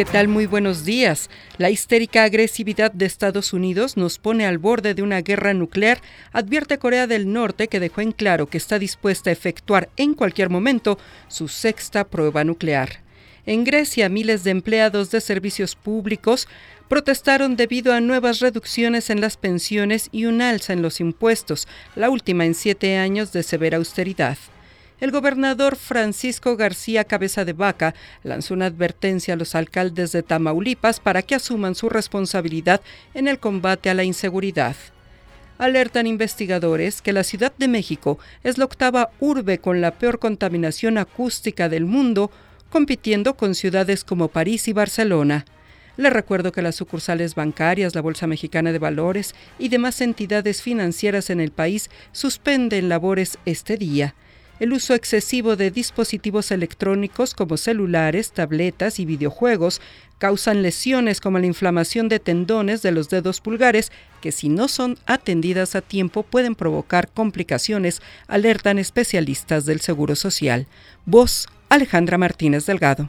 ¿Qué tal? Muy buenos días. La histérica agresividad de Estados Unidos nos pone al borde de una guerra nuclear, advierte Corea del Norte que dejó en claro que está dispuesta a efectuar en cualquier momento su sexta prueba nuclear. En Grecia, miles de empleados de servicios públicos protestaron debido a nuevas reducciones en las pensiones y un alza en los impuestos, la última en siete años de severa austeridad el gobernador Francisco García Cabeza de Vaca lanzó una advertencia a los alcaldes de Tamaulipas para que asuman su responsabilidad en el combate a la inseguridad. Alertan investigadores que la Ciudad de México es la octava urbe con la peor contaminación acústica del mundo, compitiendo con ciudades como París y Barcelona. Les recuerdo que las sucursales bancarias, la Bolsa Mexicana de Valores y demás entidades financieras en el país suspenden labores este día el uso excesivo de dispositivos electrónicos como celulares, tabletas y videojuegos causan lesiones como la inflamación de tendones de los dedos pulgares que si no son atendidas a tiempo pueden provocar complicaciones, alertan especialistas del Seguro Social. Voz Alejandra Martínez Delgado.